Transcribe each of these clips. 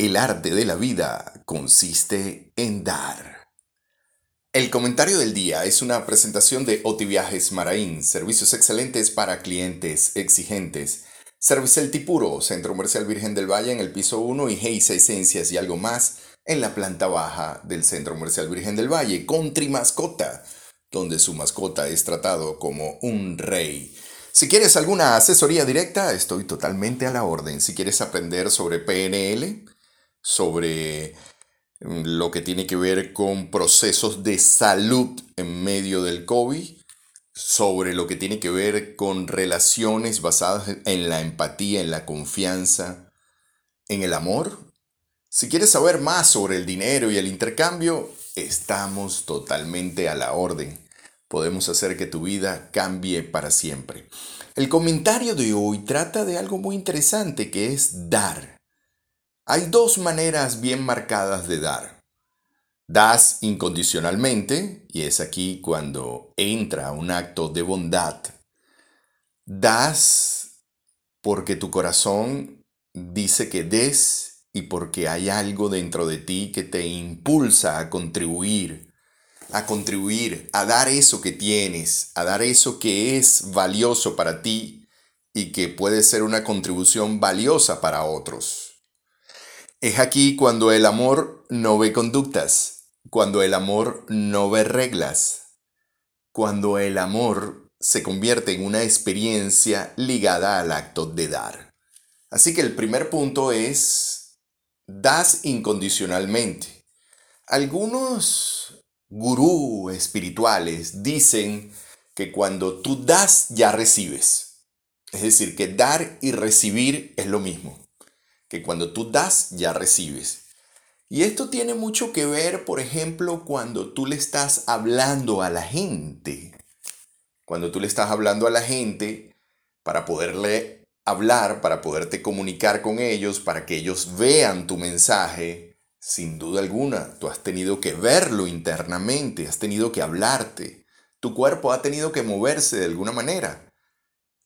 El arte de la vida consiste en dar. El comentario del día es una presentación de Otiviajes Maraín, servicios excelentes para clientes exigentes. Servicel Tipuro, Centro Comercial Virgen del Valle en el piso 1 y Geisa Esencias y algo más en la planta baja del Centro Comercial Virgen del Valle. Country Mascota, donde su mascota es tratado como un rey. Si quieres alguna asesoría directa, estoy totalmente a la orden. Si quieres aprender sobre PNL, sobre mm, lo que tiene que ver con procesos de salud en medio del COVID, sobre lo que tiene que ver con relaciones basadas en la empatía, en la confianza, en el amor. Si quieres saber más sobre el dinero y el intercambio, estamos totalmente a la orden. Podemos hacer que tu vida cambie para siempre. El comentario de hoy trata de algo muy interesante que es dar. Hay dos maneras bien marcadas de dar. Das incondicionalmente, y es aquí cuando entra un acto de bondad. Das porque tu corazón dice que des y porque hay algo dentro de ti que te impulsa a contribuir, a contribuir, a dar eso que tienes, a dar eso que es valioso para ti y que puede ser una contribución valiosa para otros. Es aquí cuando el amor no ve conductas, cuando el amor no ve reglas, cuando el amor se convierte en una experiencia ligada al acto de dar. Así que el primer punto es, das incondicionalmente. Algunos gurú espirituales dicen que cuando tú das ya recibes. Es decir, que dar y recibir es lo mismo que cuando tú das ya recibes. Y esto tiene mucho que ver, por ejemplo, cuando tú le estás hablando a la gente. Cuando tú le estás hablando a la gente para poderle hablar, para poderte comunicar con ellos, para que ellos vean tu mensaje, sin duda alguna, tú has tenido que verlo internamente, has tenido que hablarte. Tu cuerpo ha tenido que moverse de alguna manera.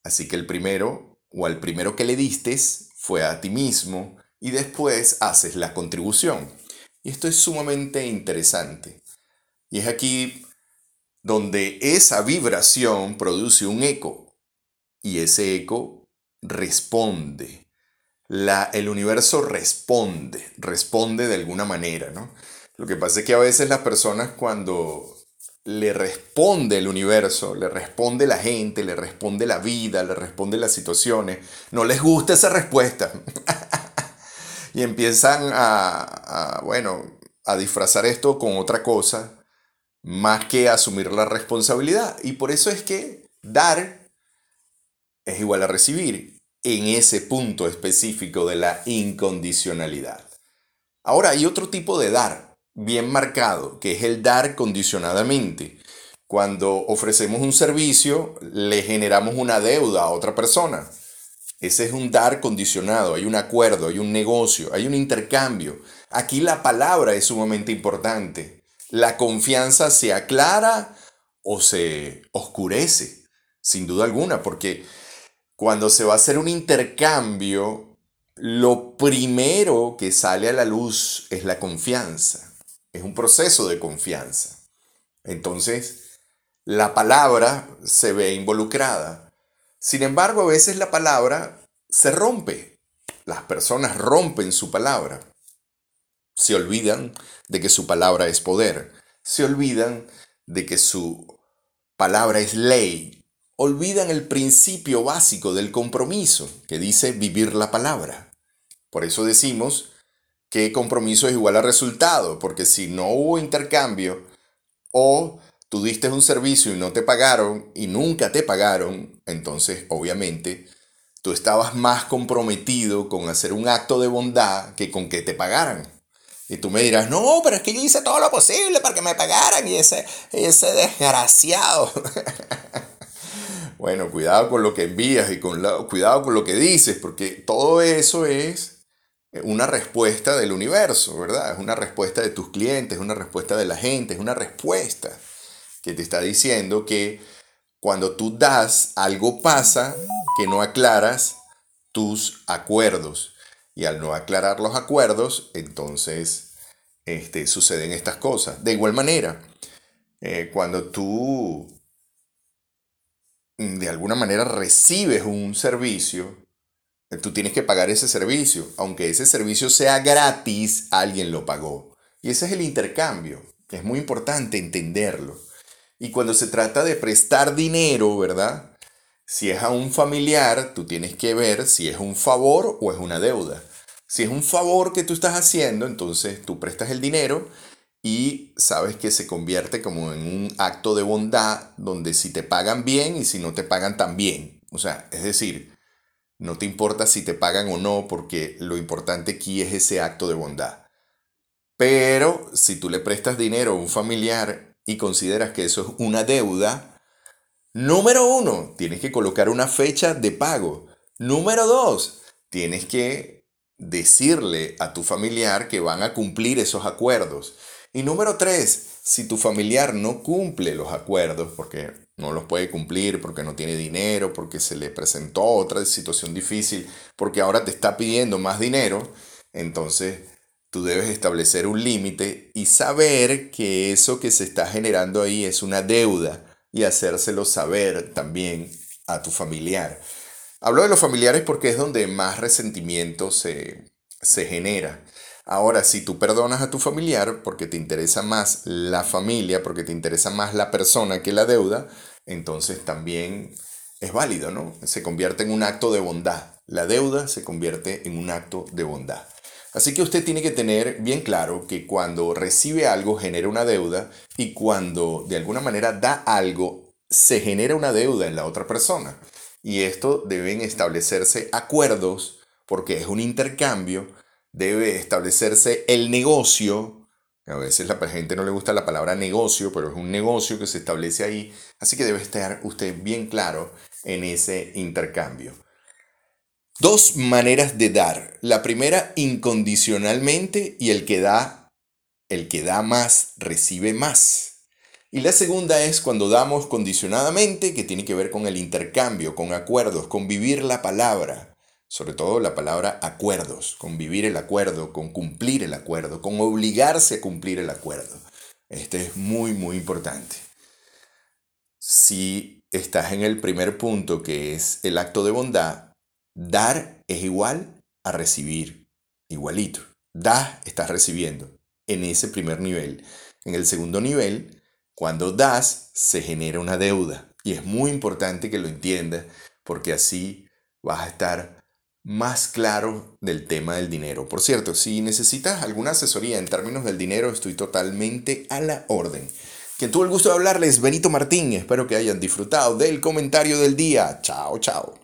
Así que el primero, o al primero que le distes, fue a ti mismo y después haces la contribución. Y esto es sumamente interesante. Y es aquí donde esa vibración produce un eco y ese eco responde. La, el universo responde, responde de alguna manera, ¿no? Lo que pasa es que a veces las personas cuando le responde el universo, le responde la gente, le responde la vida, le responde las situaciones. No les gusta esa respuesta. y empiezan a, bueno, a disfrazar esto con otra cosa más que asumir la responsabilidad. Y por eso es que dar es igual a recibir en ese punto específico de la incondicionalidad. Ahora hay otro tipo de dar bien marcado, que es el dar condicionadamente. Cuando ofrecemos un servicio, le generamos una deuda a otra persona. Ese es un dar condicionado, hay un acuerdo, hay un negocio, hay un intercambio. Aquí la palabra es sumamente importante. La confianza se aclara o se oscurece, sin duda alguna, porque cuando se va a hacer un intercambio, lo primero que sale a la luz es la confianza. Es un proceso de confianza. Entonces, la palabra se ve involucrada. Sin embargo, a veces la palabra se rompe. Las personas rompen su palabra. Se olvidan de que su palabra es poder. Se olvidan de que su palabra es ley. Olvidan el principio básico del compromiso que dice vivir la palabra. Por eso decimos que compromiso es igual a resultado, porque si no hubo intercambio o tú diste un servicio y no te pagaron y nunca te pagaron, entonces obviamente tú estabas más comprometido con hacer un acto de bondad que con que te pagaran. Y tú me dirás, no, pero es que yo hice todo lo posible para que me pagaran y ese, ese desgraciado. bueno, cuidado con lo que envías y con cuidado con lo que dices, porque todo eso es una respuesta del universo, ¿verdad? Es una respuesta de tus clientes, es una respuesta de la gente, es una respuesta que te está diciendo que cuando tú das, algo pasa que no aclaras tus acuerdos. Y al no aclarar los acuerdos, entonces este, suceden estas cosas. De igual manera, eh, cuando tú de alguna manera recibes un servicio, tú tienes que pagar ese servicio. Aunque ese servicio sea gratis, alguien lo pagó. Y ese es el intercambio. Es muy importante entenderlo. Y cuando se trata de prestar dinero, ¿verdad? Si es a un familiar, tú tienes que ver si es un favor o es una deuda. Si es un favor que tú estás haciendo, entonces tú prestas el dinero y sabes que se convierte como en un acto de bondad donde si te pagan bien y si no te pagan también. O sea, es decir, no te importa si te pagan o no porque lo importante aquí es ese acto de bondad. Pero si tú le prestas dinero a un familiar y consideras que eso es una deuda, número uno, tienes que colocar una fecha de pago. Número dos, tienes que decirle a tu familiar que van a cumplir esos acuerdos. Y número tres, si tu familiar no cumple los acuerdos porque no los puede cumplir, porque no tiene dinero, porque se le presentó otra situación difícil, porque ahora te está pidiendo más dinero, entonces tú debes establecer un límite y saber que eso que se está generando ahí es una deuda y hacérselo saber también a tu familiar. Hablo de los familiares porque es donde más resentimiento se, se genera. Ahora, si tú perdonas a tu familiar porque te interesa más la familia, porque te interesa más la persona que la deuda, entonces también es válido, ¿no? Se convierte en un acto de bondad. La deuda se convierte en un acto de bondad. Así que usted tiene que tener bien claro que cuando recibe algo genera una deuda y cuando de alguna manera da algo se genera una deuda en la otra persona. Y esto deben establecerse acuerdos porque es un intercambio debe establecerse el negocio. A veces la gente no le gusta la palabra negocio, pero es un negocio que se establece ahí. Así que debe estar usted bien claro en ese intercambio. Dos maneras de dar. La primera, incondicionalmente, y el que da, el que da más, recibe más. Y la segunda es cuando damos condicionadamente, que tiene que ver con el intercambio, con acuerdos, con vivir la palabra sobre todo la palabra acuerdos, con vivir el acuerdo, con cumplir el acuerdo, con obligarse a cumplir el acuerdo. Este es muy, muy importante. Si estás en el primer punto, que es el acto de bondad, dar es igual a recibir, igualito. Das, estás recibiendo en ese primer nivel. En el segundo nivel, cuando das, se genera una deuda. Y es muy importante que lo entiendas porque así vas a estar más claro del tema del dinero. Por cierto, si necesitas alguna asesoría en términos del dinero, estoy totalmente a la orden. Quien tuvo el gusto de hablarles, Benito Martín. Espero que hayan disfrutado del comentario del día. Chao, chao.